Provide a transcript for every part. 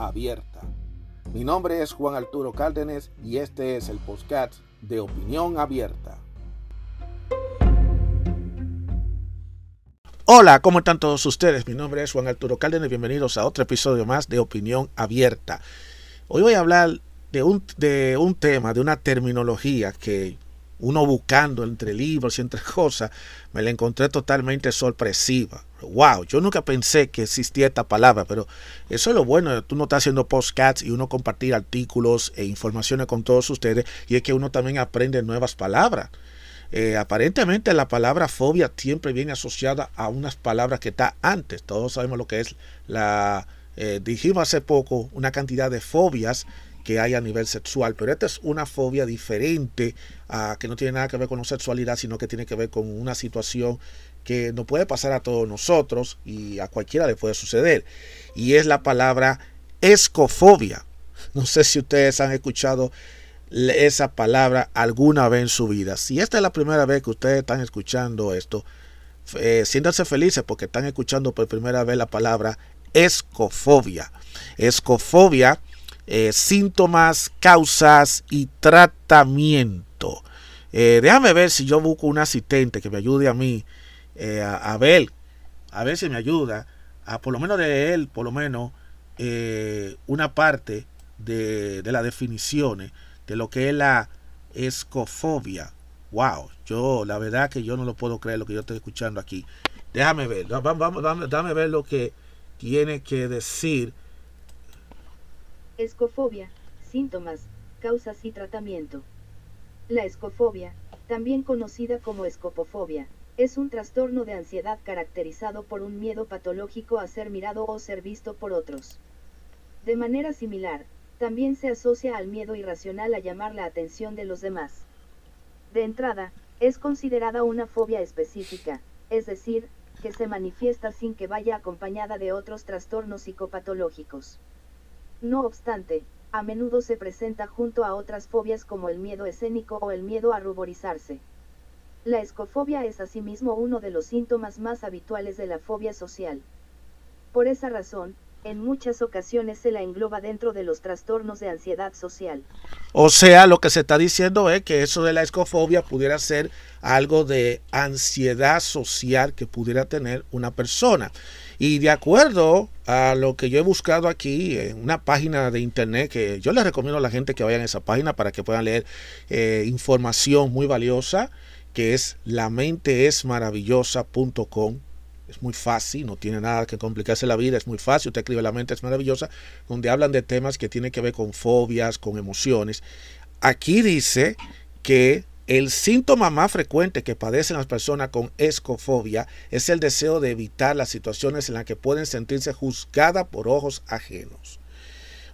abierta. Mi nombre es Juan Arturo Cárdenas y este es el podcast de Opinión Abierta. Hola, ¿cómo están todos ustedes? Mi nombre es Juan Arturo Cárdenas y bienvenidos a otro episodio más de Opinión Abierta. Hoy voy a hablar de un, de un tema, de una terminología que uno buscando entre libros y entre cosas, me la encontré totalmente sorpresiva. Wow, yo nunca pensé que existía esta palabra, pero eso es lo bueno, tú no estás haciendo postcats y uno compartir artículos e informaciones con todos ustedes, y es que uno también aprende nuevas palabras. Eh, aparentemente la palabra fobia siempre viene asociada a unas palabras que está antes. Todos sabemos lo que es la... Eh, dijimos hace poco una cantidad de fobias que hay a nivel sexual, pero esta es una fobia diferente a que no tiene nada que ver con la sexualidad, sino que tiene que ver con una situación que nos puede pasar a todos nosotros y a cualquiera le puede suceder. Y es la palabra escofobia. No sé si ustedes han escuchado esa palabra alguna vez en su vida. Si esta es la primera vez que ustedes están escuchando esto, eh, siéntanse felices porque están escuchando por primera vez la palabra escofobia. Escofobia eh, síntomas, causas y tratamiento. Eh, déjame ver si yo busco un asistente que me ayude a mí eh, a, ver, a ver si me ayuda, a por lo menos de él, por lo menos una parte de, de las definiciones de lo que es la escofobia. Wow, yo la verdad que yo no lo puedo creer lo que yo estoy escuchando aquí. Déjame ver, vamos, vamos, dame ver lo que tiene que decir Escofobia, síntomas, causas y tratamiento. La escofobia, también conocida como escopofobia, es un trastorno de ansiedad caracterizado por un miedo patológico a ser mirado o ser visto por otros. De manera similar, también se asocia al miedo irracional a llamar la atención de los demás. De entrada, es considerada una fobia específica, es decir, que se manifiesta sin que vaya acompañada de otros trastornos psicopatológicos. No obstante, a menudo se presenta junto a otras fobias como el miedo escénico o el miedo a ruborizarse. La escofobia es asimismo uno de los síntomas más habituales de la fobia social. Por esa razón, en muchas ocasiones se la engloba dentro de los trastornos de ansiedad social. O sea, lo que se está diciendo es que eso de la escofobia pudiera ser algo de ansiedad social que pudiera tener una persona. Y de acuerdo a lo que yo he buscado aquí en una página de internet, que yo les recomiendo a la gente que vayan a esa página para que puedan leer eh, información muy valiosa, que es lamenteesmaravillosa.com. Es muy fácil, no tiene nada que complicarse la vida, es muy fácil. Usted escribe La mente es maravillosa, donde hablan de temas que tienen que ver con fobias, con emociones. Aquí dice que el síntoma más frecuente que padecen las personas con escofobia es el deseo de evitar las situaciones en las que pueden sentirse juzgadas por ojos ajenos.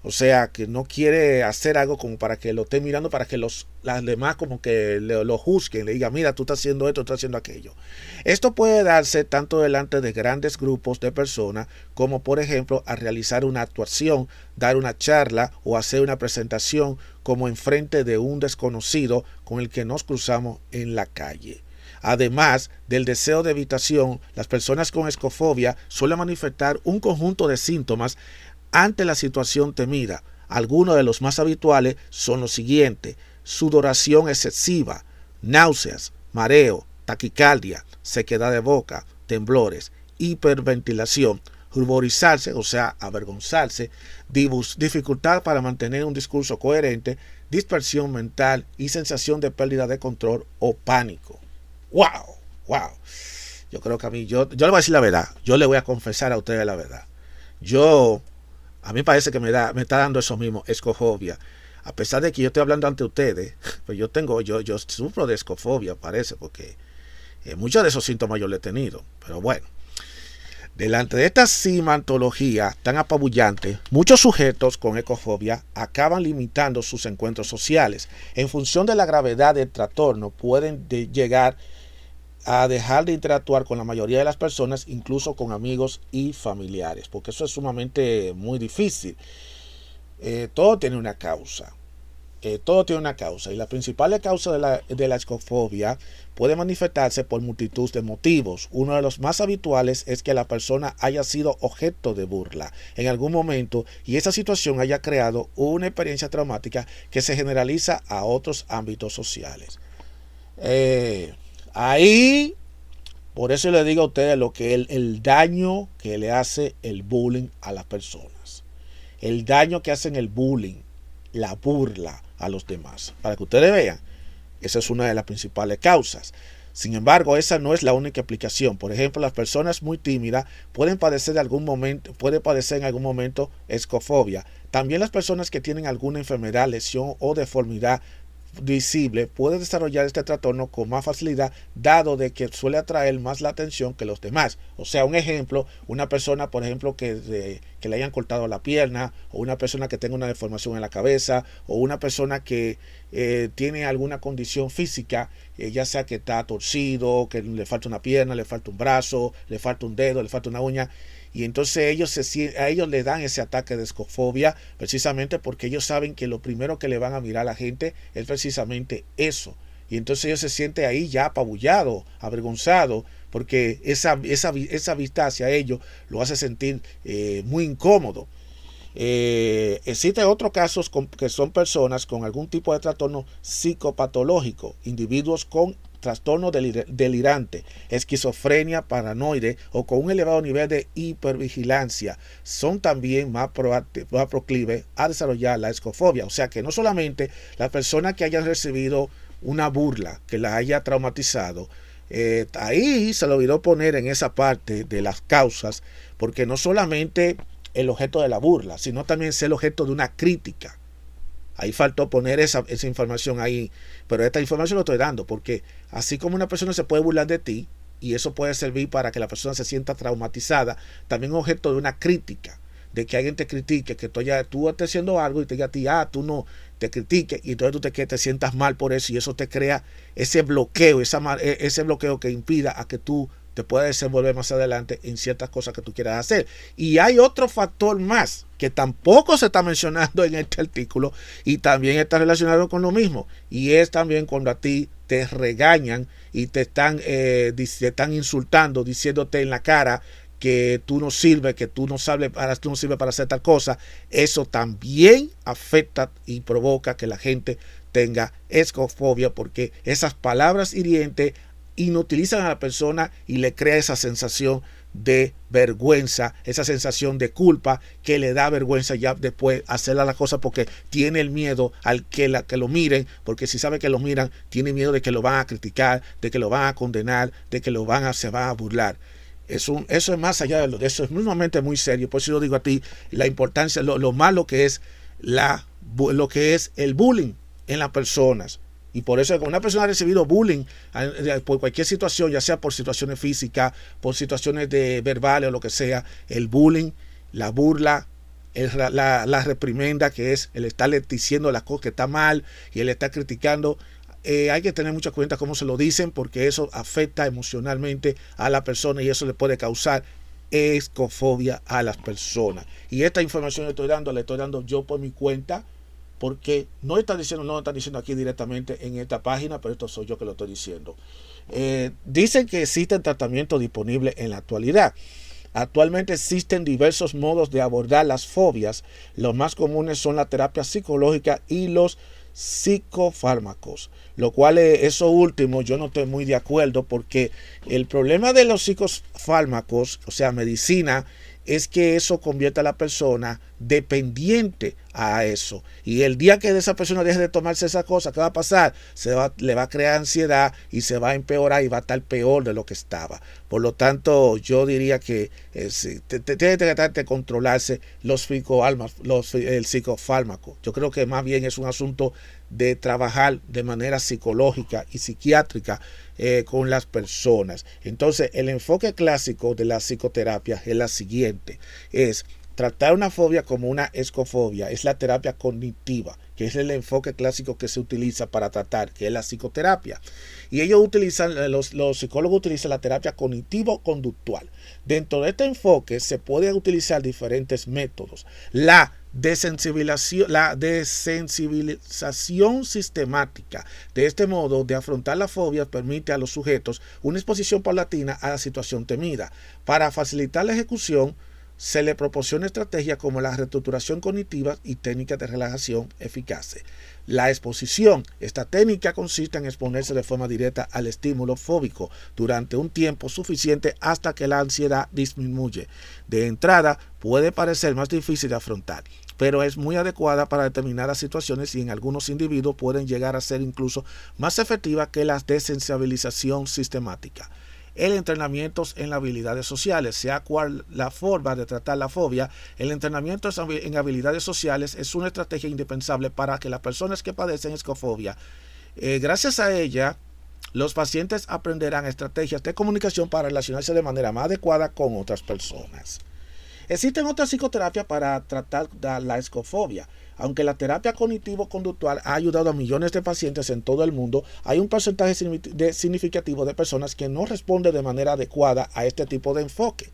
O sea, que no quiere hacer algo como para que lo esté mirando, para que los las demás como que lo juzguen, le digan, mira, tú estás haciendo esto, tú estás haciendo aquello. Esto puede darse tanto delante de grandes grupos de personas como, por ejemplo, a realizar una actuación, dar una charla o hacer una presentación como enfrente de un desconocido con el que nos cruzamos en la calle. Además del deseo de evitación, las personas con escofobia suelen manifestar un conjunto de síntomas ante la situación temida. Algunos de los más habituales son los siguientes. Sudoración excesiva, náuseas, mareo, taquicardia, sequedad de boca, temblores, hiperventilación, ruborizarse, o sea, avergonzarse, dificultad para mantener un discurso coherente, dispersión mental y sensación de pérdida de control o pánico. ¡Wow! ¡Wow! Yo creo que a mí, yo, yo le voy a decir la verdad, yo le voy a confesar a ustedes la verdad. Yo, a mí parece que me, da, me está dando eso mismo, escofobia. A pesar de que yo estoy hablando ante ustedes, pues yo tengo, yo, yo sufro de escofobia, parece, porque eh, muchos de esos síntomas yo lo he tenido. Pero bueno, Delante de esta simantología tan apabullante, muchos sujetos con ecofobia acaban limitando sus encuentros sociales. En función de la gravedad del trastorno, pueden llegar a dejar de interactuar con la mayoría de las personas, incluso con amigos y familiares, porque eso es sumamente muy difícil. Eh, todo tiene una causa. Eh, todo tiene una causa y la principal causa de la, de la escofobia puede manifestarse por multitud de motivos. Uno de los más habituales es que la persona haya sido objeto de burla en algún momento y esa situación haya creado una experiencia traumática que se generaliza a otros ámbitos sociales. Eh, ahí, por eso le digo a ustedes lo que el, el daño que le hace el bullying a las personas. El daño que hacen el bullying, la burla, a los demás. Para que ustedes vean, esa es una de las principales causas. Sin embargo, esa no es la única explicación. Por ejemplo, las personas muy tímidas pueden padecer de algún momento, puede padecer en algún momento escofobia. También las personas que tienen alguna enfermedad, lesión o deformidad visible puede desarrollar este trastorno con más facilidad dado de que suele atraer más la atención que los demás. O sea, un ejemplo, una persona, por ejemplo, que, que le hayan cortado la pierna, o una persona que tenga una deformación en la cabeza, o una persona que eh, tiene alguna condición física, eh, ya sea que está torcido, que le falta una pierna, le falta un brazo, le falta un dedo, le falta una uña, y entonces ellos se, a ellos le dan ese ataque de escofobia precisamente porque ellos saben que lo primero que le van a mirar a la gente es precisamente eso. Y entonces ellos se sienten ahí ya apabullado, avergonzado, porque esa, esa, esa vista hacia ellos lo hace sentir eh, muy incómodo. Eh, existen otros casos que son personas con algún tipo de trastorno psicopatológico, individuos con trastorno delirante, esquizofrenia paranoide o con un elevado nivel de hipervigilancia son también más, más proclives a desarrollar la escofobia. O sea que no solamente las personas que hayan recibido una burla que la haya traumatizado, eh, ahí se lo olvidó poner en esa parte de las causas, porque no solamente el objeto de la burla, sino también es el objeto de una crítica. Ahí faltó poner esa, esa información ahí, pero esta información lo estoy dando porque así como una persona se puede burlar de ti y eso puede servir para que la persona se sienta traumatizada, también objeto de una crítica, de que alguien te critique, que tú, ya, tú estés haciendo algo y te diga a ti, ah, tú no, te critique y entonces tú te, que te sientas mal por eso y eso te crea ese bloqueo, esa, e, ese bloqueo que impida a que tú te puedas desenvolver más adelante en ciertas cosas que tú quieras hacer. Y hay otro factor más que tampoco se está mencionando en este artículo y también está relacionado con lo mismo. Y es también cuando a ti te regañan y te están, eh, te están insultando, diciéndote en la cara que tú no sirves, que tú no sabes para, tú no sirves para hacer tal cosa, eso también afecta y provoca que la gente tenga escofobia porque esas palabras hirientes inutilizan a la persona y le crea esa sensación de vergüenza, esa sensación de culpa que le da vergüenza ya después hacer la cosa porque tiene el miedo al que, la, que lo miren, porque si sabe que lo miran, tiene miedo de que lo van a criticar, de que lo van a condenar, de que lo van a, se van a burlar. Es un, eso es más allá de lo de eso, es normalmente muy serio. Por eso yo digo a ti la importancia, lo, lo malo que es la, lo que es el bullying en las personas. Y por eso una persona ha recibido bullying por cualquier situación, ya sea por situaciones físicas, por situaciones de verbales o lo que sea, el bullying, la burla, la, la, reprimenda, que es el estarle diciendo las cosas que está mal y él está criticando, eh, hay que tener mucha cuenta cómo se lo dicen porque eso afecta emocionalmente a la persona y eso le puede causar escofobia a las personas. Y esta información le estoy dando, le estoy dando yo por mi cuenta porque no están diciendo, no están diciendo aquí directamente en esta página, pero esto soy yo que lo estoy diciendo. Eh, dicen que existen tratamientos disponibles en la actualidad. Actualmente existen diversos modos de abordar las fobias. Los más comunes son la terapia psicológica y los psicofármacos. Lo cual, eso último, yo no estoy muy de acuerdo porque el problema de los psicofármacos, o sea, medicina, es que eso convierte a la persona dependiente a eso. Y el día que esa persona deje de tomarse esa cosa, ¿qué va a pasar? Se va, le va a crear ansiedad y se va a empeorar y va a estar peor de lo que estaba. Por lo tanto, yo diría que eh, tiene que tratar de controlarse los, los el psicofármaco. Yo creo que más bien es un asunto de trabajar de manera psicológica y psiquiátrica eh, con las personas. Entonces, el enfoque clásico de la psicoterapia es la siguiente, es tratar una fobia como una escofobia, es la terapia cognitiva, que es el enfoque clásico que se utiliza para tratar, que es la psicoterapia. Y ellos utilizan, eh, los, psicólogos utilizan la terapia cognitivo-conductual. Dentro de este enfoque se pueden utilizar diferentes métodos. La desensibilización, la desensibilización sistemática. De este modo, de afrontar la fobia permite a los sujetos una exposición paulatina a la situación temida. Para facilitar la ejecución, se le proporciona estrategias como la reestructuración cognitiva y técnicas de relajación eficaces. La exposición. Esta técnica consiste en exponerse de forma directa al estímulo fóbico durante un tiempo suficiente hasta que la ansiedad disminuye. De entrada, puede parecer más difícil de afrontar pero es muy adecuada para determinadas situaciones y en algunos individuos pueden llegar a ser incluso más efectiva que la desensibilización sistemática. El entrenamiento en habilidades sociales, sea cual la forma de tratar la fobia, el entrenamiento en habilidades sociales es una estrategia indispensable para que las personas que padecen escofobia, eh, gracias a ella, los pacientes aprenderán estrategias de comunicación para relacionarse de manera más adecuada con otras personas. Existen otras psicoterapias para tratar la escofobia. Aunque la terapia cognitivo-conductual ha ayudado a millones de pacientes en todo el mundo, hay un porcentaje significativo de personas que no responden de manera adecuada a este tipo de enfoque.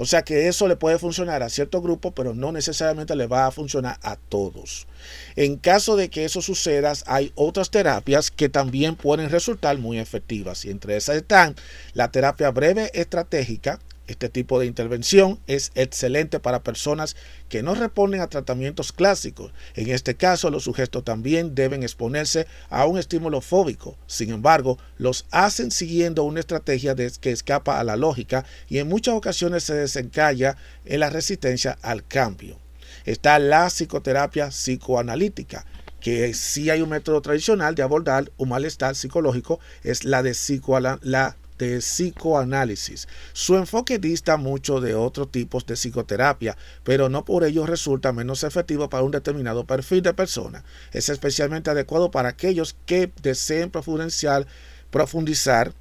O sea que eso le puede funcionar a cierto grupo, pero no necesariamente le va a funcionar a todos. En caso de que eso suceda, hay otras terapias que también pueden resultar muy efectivas. Y entre esas están la terapia breve estratégica, este tipo de intervención es excelente para personas que no responden a tratamientos clásicos. En este caso, los sujetos también deben exponerse a un estímulo fóbico. Sin embargo, los hacen siguiendo una estrategia que escapa a la lógica y en muchas ocasiones se desencalla en la resistencia al cambio. Está la psicoterapia psicoanalítica que sí hay un método tradicional de abordar un malestar psicológico, es la de psicoanalítica de psicoanálisis. Su enfoque dista mucho de otros tipos de psicoterapia, pero no por ello resulta menos efectivo para un determinado perfil de persona. Es especialmente adecuado para aquellos que deseen profundizar, profundizar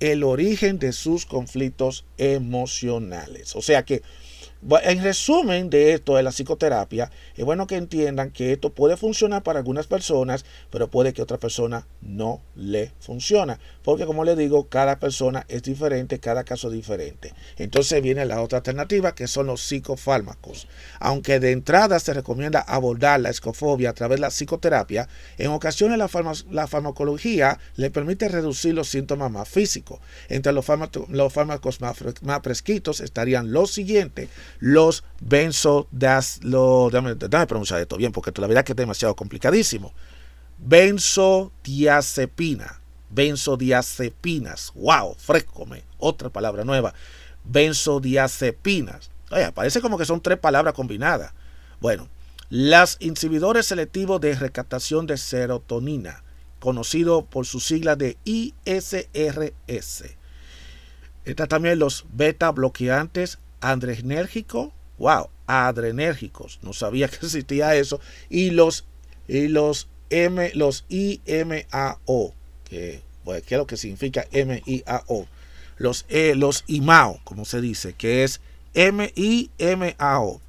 el origen de sus conflictos emocionales. O sea que en resumen de esto de la psicoterapia, es bueno que entiendan que esto puede funcionar para algunas personas, pero puede que otra persona no le funcione. Porque como le digo, cada persona es diferente, cada caso es diferente. Entonces viene la otra alternativa, que son los psicofármacos. Aunque de entrada se recomienda abordar la escofobia a través de la psicoterapia, en ocasiones la, farmacología le permite reducir los síntomas más físicos. Entre los, fármacos más, más prescritos estarían los siguientes los benzodiazepinas. Dame, pronunciar esto bien, porque la verdad es que es demasiado complicadísimo. Benzodiazepina. Benzodiazepinas. ¡Wow! Frescome. Otra palabra nueva. Benzodiazepinas. Oye, parece como que son tres palabras combinadas. Bueno, las inhibidores selectivos de recaptación de serotonina, conocido por su sigla de ISRS. Está también los beta bloqueantes adrenérgico, wow, adrenérgicos, no sabía que existía eso, y los, y los, M, los IMAO, que, bueno, ¿qué es lo que significa MIAO? Los, e, los IMAO, como se dice, que es MIMAO.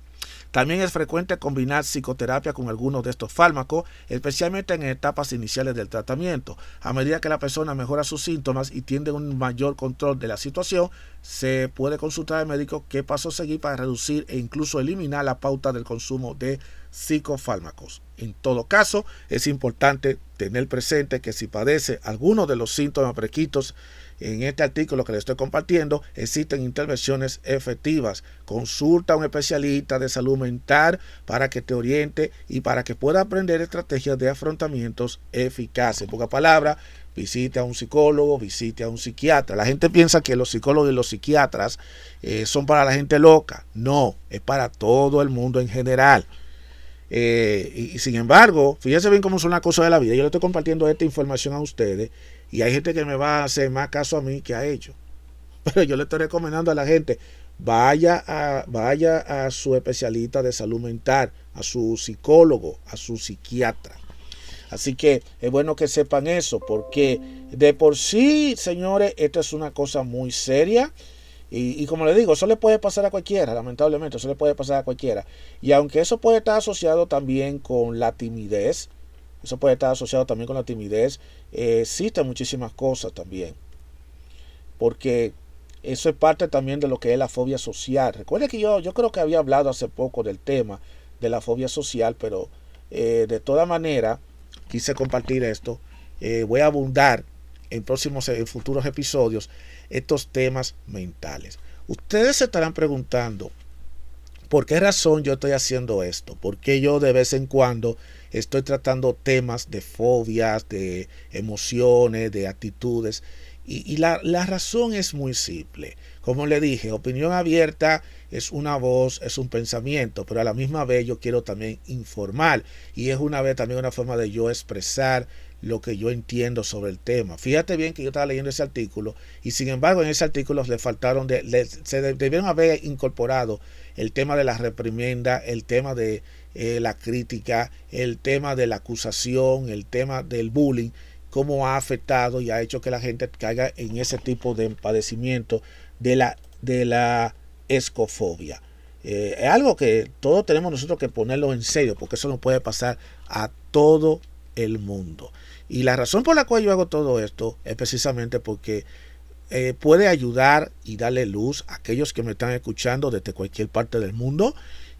También es frecuente combinar psicoterapia con algunos de estos fármacos, especialmente en etapas iniciales del tratamiento. A medida que la persona mejora sus síntomas y tiene un mayor control de la situación, se puede consultar al médico qué paso seguir para reducir e incluso eliminar la pauta del consumo de psicofármacos. En todo caso, es importante tener presente que si padece alguno de los síntomas prequitos en este artículo que le estoy compartiendo, existen intervenciones efectivas. Consulta a un especialista de salud mental para que te oriente y para que pueda aprender estrategias de afrontamientos eficaces. En pocas palabras, visite a un psicólogo, visite a un psiquiatra. La gente piensa que los psicólogos y los psiquiatras eh, son para la gente loca. No, es para todo el mundo en general. Eh, y, sin embargo, fíjense bien cómo son las cosas de la vida. Yo le estoy compartiendo esta información a ustedes y hay gente que me va a hacer más caso a mí que a ellos. Pero yo le estoy recomendando a la gente, vaya a, vaya a su especialista de salud mental, a su psicólogo, a su psiquiatra. Así que es bueno que sepan eso, porque de por sí, señores, esto es una cosa muy seria. Y, como le digo, eso le puede pasar a cualquiera, lamentablemente, eso le puede pasar a cualquiera. Y aunque eso puede estar asociado también con la timidez, eso puede estar asociado también con la timidez, eh, existen muchísimas cosas también. Porque eso es parte también de lo que es la fobia social. Recuerde que yo, yo creo que había hablado hace poco del tema de la fobia social, pero eh, de toda manera, quise compartir esto. Eh, voy a abundar en próximos, en futuros episodios, estos temas mentales. Ustedes se estarán preguntando, ¿por qué razón yo estoy haciendo esto? ¿Por qué yo de vez en cuando estoy tratando temas de fobias, de emociones, de actitudes? Y, la, la razón es muy simple. Como le dije, opinión abierta es una voz, es un pensamiento, pero a la misma vez yo quiero también informar y es una vez también una forma de yo expresar lo que yo entiendo sobre el tema. Fíjate bien que yo estaba leyendo ese artículo y sin embargo en ese artículo le faltaron, de, se debieron haber incorporado el tema de la reprimenda, el tema de eh, la crítica, el tema de la acusación, el tema del bullying, cómo ha afectado y ha hecho que la gente caiga en ese tipo de padecimiento de la, de la escofobia. Eh, es algo que todos tenemos nosotros que ponerlo en serio, porque eso no puede pasar a todo el mundo. Y la razón por la cual yo hago todo esto es precisamente porque eh, puede ayudar y darle luz a aquellos que me están escuchando desde cualquier parte del mundo.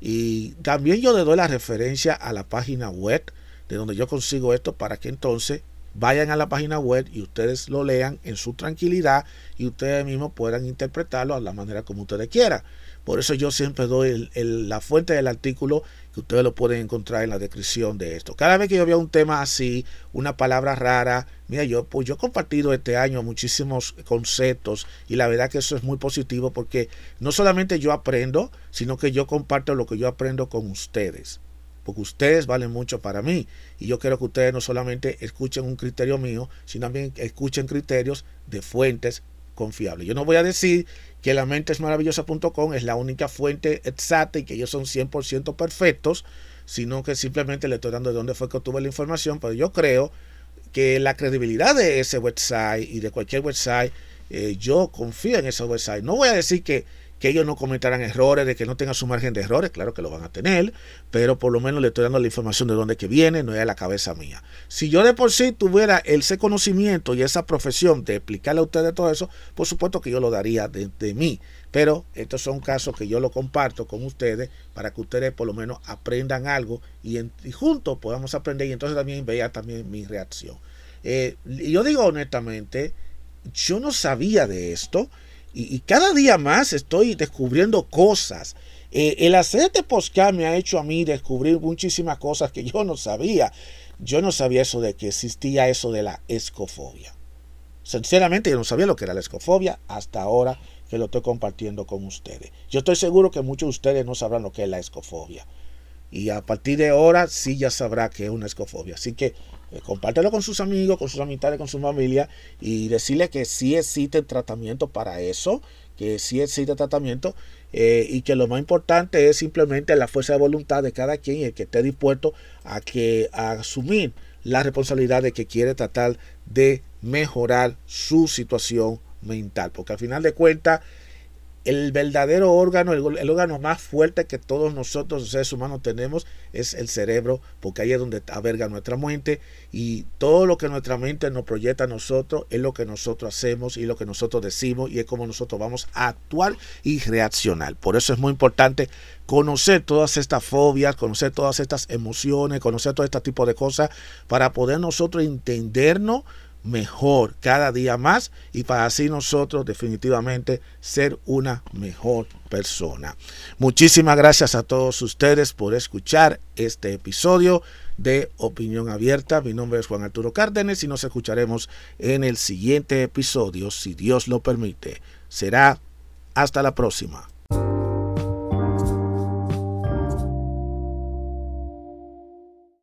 Y también yo le doy la referencia a la página web de donde yo consigo esto para que entonces vayan a la página web y ustedes lo lean en su tranquilidad y ustedes mismos puedan interpretarlo a la manera como ustedes quieran. Por eso yo siempre doy la fuente del artículo que ustedes lo pueden encontrar en la descripción de esto. Cada vez que yo veo un tema así, una palabra rara, mira, yo pues yo he compartido este año muchísimos conceptos y la verdad que eso es muy positivo porque no solamente yo aprendo, sino que yo comparto lo que yo aprendo con ustedes porque ustedes valen mucho para mí. Y yo quiero que ustedes no solamente escuchen un criterio mío, sino también escuchen criterios de fuentes confiables. Yo no voy a decir que la mente es maravillosa.com es la única fuente exacta y que ellos son 100% perfectos, sino que simplemente le estoy dando de dónde fue que obtuve la información, pero yo creo que la credibilidad de ese website y de cualquier website, eh, yo confío en ese website. No voy a decir que que ellos no cometerán errores, de que no tengan su margen de errores, claro que lo van a tener, pero por lo menos le estoy dando la información de dónde que viene, no es a la cabeza mía. Si yo de por sí tuviera ese conocimiento y esa profesión de explicarle a ustedes todo eso, por supuesto que yo lo daría de, mí, pero estos son casos que yo lo comparto con ustedes para que ustedes por lo menos aprendan algo y, juntos podamos aprender y entonces también vean también mi reacción. Eh, yo digo honestamente, yo no sabía de esto. Y, cada día más estoy descubriendo cosas. Eh, el hacer este podcast me ha hecho a mí descubrir muchísimas cosas que yo no sabía. Yo no sabía eso de que existía eso de la escofobia. Sinceramente yo no sabía lo que era la escofobia hasta ahora que lo estoy compartiendo con ustedes. Yo estoy seguro que muchos de ustedes no sabrán lo que es la escofobia. Y a partir de ahora sí ya sabrá que es una escofobia. Así que eh, compártelo con sus amigos, con sus amistades, con su familia y decirle que sí existe tratamiento para eso, que sí existe tratamiento eh, y que lo más importante es simplemente la fuerza de voluntad de cada quien y el que esté dispuesto a, que, a asumir la responsabilidad de que quiere tratar de mejorar su situación mental, porque al final de cuentas el verdadero órgano, el, órgano más fuerte que todos nosotros, los seres humanos, tenemos es el cerebro, porque ahí es donde alberga nuestra mente y todo lo que nuestra mente nos proyecta a nosotros es lo que nosotros hacemos y lo que nosotros decimos y es como nosotros vamos a actuar y reaccionar. Por eso es muy importante conocer todas estas fobias, conocer todas estas emociones, conocer todo este tipo de cosas para poder nosotros entendernos mejor cada día más y para así nosotros definitivamente ser una mejor persona. Muchísimas gracias a todos ustedes por escuchar este episodio de Opinión Abierta. Mi nombre es Juan Arturo Cárdenas y nos escucharemos en el siguiente episodio, si Dios lo permite. Será hasta la próxima.